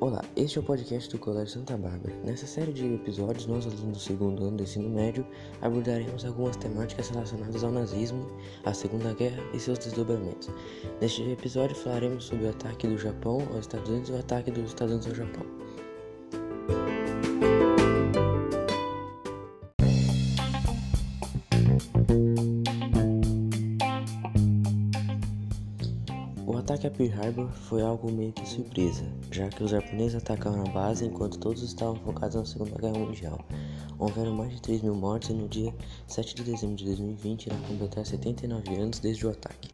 Olá, este é o podcast do Colégio Santa Bárbara. Nessa série de episódios, nós, alunos do segundo ano do ensino médio, abordaremos algumas temáticas relacionadas ao nazismo, à Segunda Guerra e seus desdobramentos. Neste episódio, falaremos sobre o ataque do Japão aos Estados Unidos e o ataque dos Estados Unidos ao Japão. Ataque a Pearl Harbor foi algo meio que surpresa, já que os japoneses atacaram a base enquanto todos estavam focados na Segunda Guerra Mundial. Houveram mais de 3 mil mortes e no dia 7 de dezembro de 2020 irá completar 79 anos desde o ataque.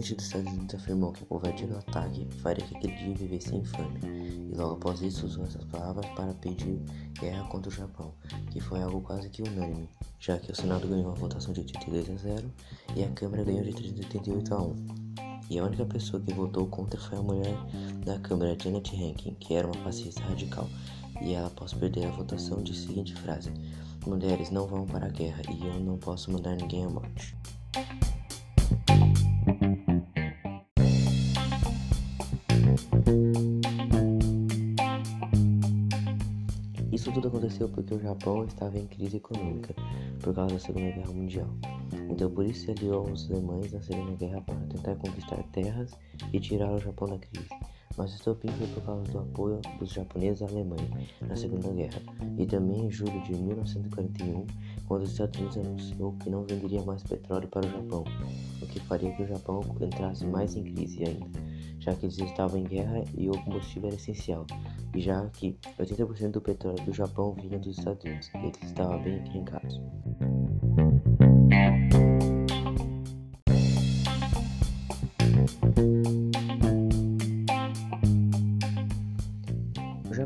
Presidente dos Estados Unidos afirmou que a covardia do ataque faria que aquele dia vivesse infame, e logo após isso usou essas palavras para pedir guerra contra o Japão, que foi algo quase que unânime, já que o Senado ganhou a votação de 82 a 0 e a Câmara ganhou de 388 a 1. E a única pessoa que votou contra foi a mulher da Câmara, Janet Rankin, que era uma pacifista radical, e ela, após perder a votação, disse a seguinte frase: Mulheres não vão para a guerra e eu não posso mandar ninguém à morte. Isso tudo aconteceu porque o Japão estava em crise econômica por causa da Segunda Guerra Mundial. Então por isso se aliou aos alemães na Segunda Guerra para tentar conquistar terras e tirar o Japão da crise. Mas o estopim foi por causa do apoio dos japoneses à Alemanha na Segunda Guerra e também em julho de 1941, quando os Estados Unidos anunciou que não venderia mais petróleo para o Japão, o que faria que o Japão entrasse mais em crise ainda, já que eles estavam em guerra e o combustível era essencial, e já que 80% do petróleo do Japão vinha dos Estados Unidos, eles estavam bem encrencados.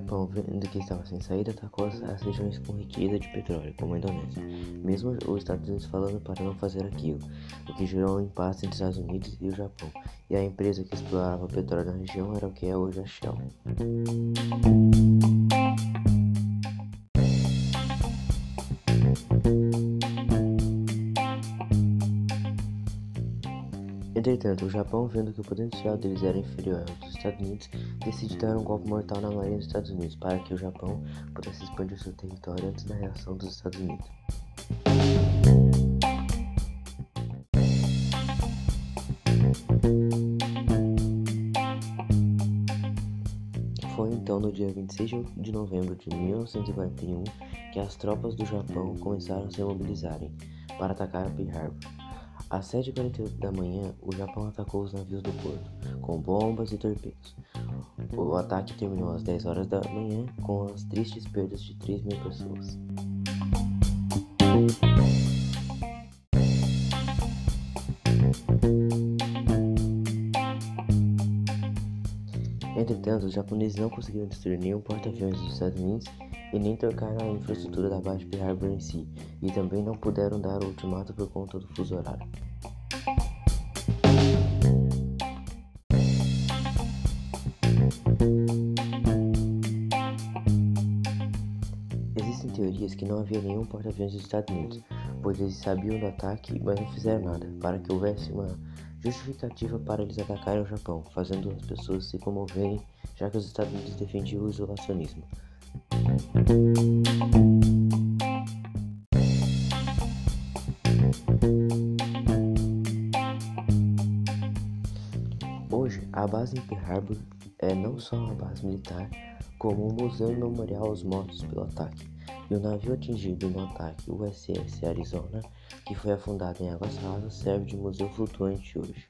Japão, vendo que estava sem saída, atacou as regiões com riqueza de petróleo, como a Indonésia, mesmo os Estados Unidos falando para não fazer aquilo, o que gerou um impasse entre os Estados Unidos e o Japão, e a empresa que explorava petróleo na região era o que é hoje a Shell. Entretanto, o Japão, vendo que o potencial deles era inferior ao dos Estados Unidos, decide dar um golpe mortal na marinha dos Estados Unidos para que o Japão pudesse expandir seu território antes da reação dos Estados Unidos. Foi então no dia 26 de novembro de 1941 que as tropas do Japão começaram a se mobilizarem para atacar Pearl Harbor. Às 7h48 da manhã, o Japão atacou os navios do porto, com bombas e torpedos. O ataque terminou às 10 horas da manhã, com as tristes perdas de 3 mil pessoas. Entretanto, os japoneses não conseguiram destruir nenhum porta-aviões dos Estados Unidos e nem trocaram a infraestrutura da base Pearl Harbor em si, e também não puderam dar o ultimato por conta do fuso horário. Teorias que não havia nenhum porta-aviões dos Estados Unidos, pois eles sabiam do ataque, mas não fizeram nada, para que houvesse uma justificativa para eles atacarem o Japão, fazendo as pessoas se comoverem, já que os Estados Unidos defendiam o isolacionismo. Hoje, a base em Pearl Harbor é não só uma base militar, como um museu memorial aos mortos pelo ataque. E o navio atingido no ataque, USS Arizona, que foi afundado em águas rasas, serve de museu flutuante hoje.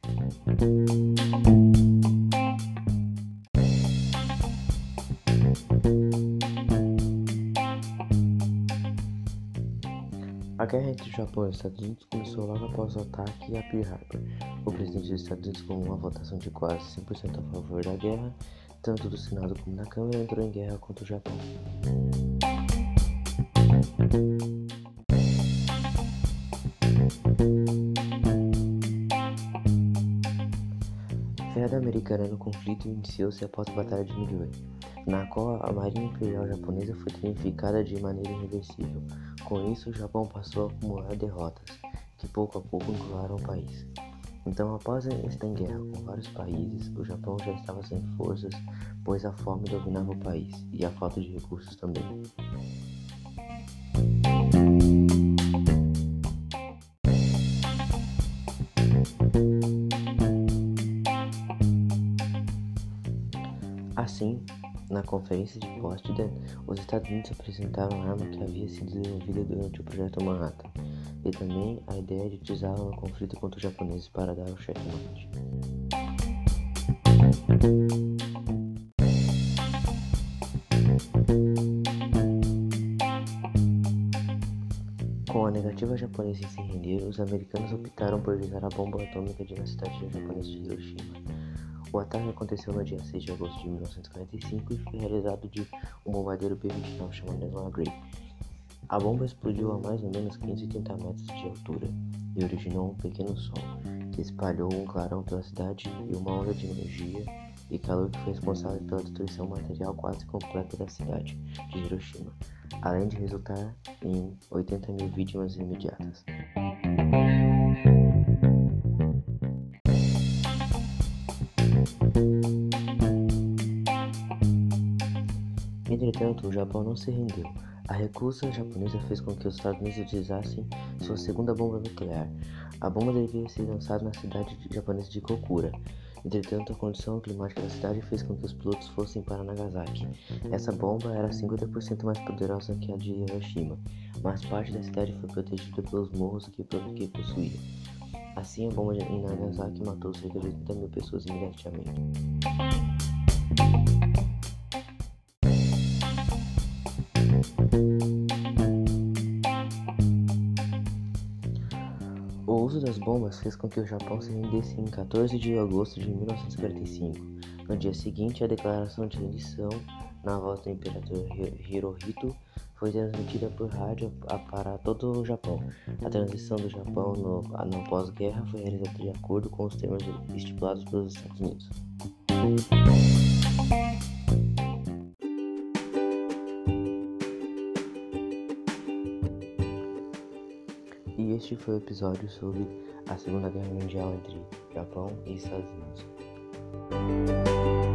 A guerra entre o Japão e os Estados Unidos começou logo após o ataque a Pearl Harbor. O presidente dos Estados Unidos, com uma votação de quase 100% a favor da guerra, tanto do Senado como da Câmara, entrou em guerra contra o Japão. A Fé americana no conflito iniciou-se após a Batalha de Midway. na qual a Marinha Imperial Japonesa foi danificada de maneira irreversível. Com isso, o Japão passou a acumular derrotas, que pouco a pouco engolaram o país. Então, após estar em guerra com vários países, o Japão já estava sem forças, pois a fome dominava o país e a falta de recursos também. Assim, na Conferência de Potsdam, os Estados Unidos apresentaram a arma que havia sido desenvolvida durante o Projeto Manhattan e também a ideia de utilizá-la no conflito contra os japoneses para dar o checkmate. Com a negativa japonesa em se render, os americanos optaram por usar a bomba atômica na cidade japonesa de Hiroshima. O ataque aconteceu no dia 6 de agosto de 1945 e foi realizado de um bombardeiro B-29 chamado Enola Gray. A bomba explodiu a mais ou menos 580 metros de altura e originou um pequeno sol, que espalhou um clarão pela cidade e uma onda de energia e calor que foi responsável pela destruição material quase completa da cidade de Hiroshima, além de resultar em 80 mil vítimas imediatas. Entretanto, o Japão não se rendeu. A recusa japonesa fez com que os Estados Unidos utilizassem sua segunda bomba nuclear. A bomba devia ser lançada na cidade japonesa de Kokura. Entretanto, a condição climática da cidade fez com que os pilotos fossem para Nagasaki. Essa bomba era 50% mais poderosa que a de Hiroshima, mas parte da cidade foi protegida pelos morros que, que possuía. Assim, a bomba em Nagasaki matou cerca de 80 mil pessoas imediatamente. O uso das bombas fez com que o Japão se rendesse em 14 de agosto de 1945. No dia seguinte, a declaração de rendição na voz do imperador Hirohito foi transmitida por rádio para todo o Japão. A transição do Japão no, no pós-guerra foi realizada de acordo com os termos estipulados pelos Estados Unidos. Este foi o episódio sobre a Segunda Guerra Mundial entre Japão e Estados Unidos.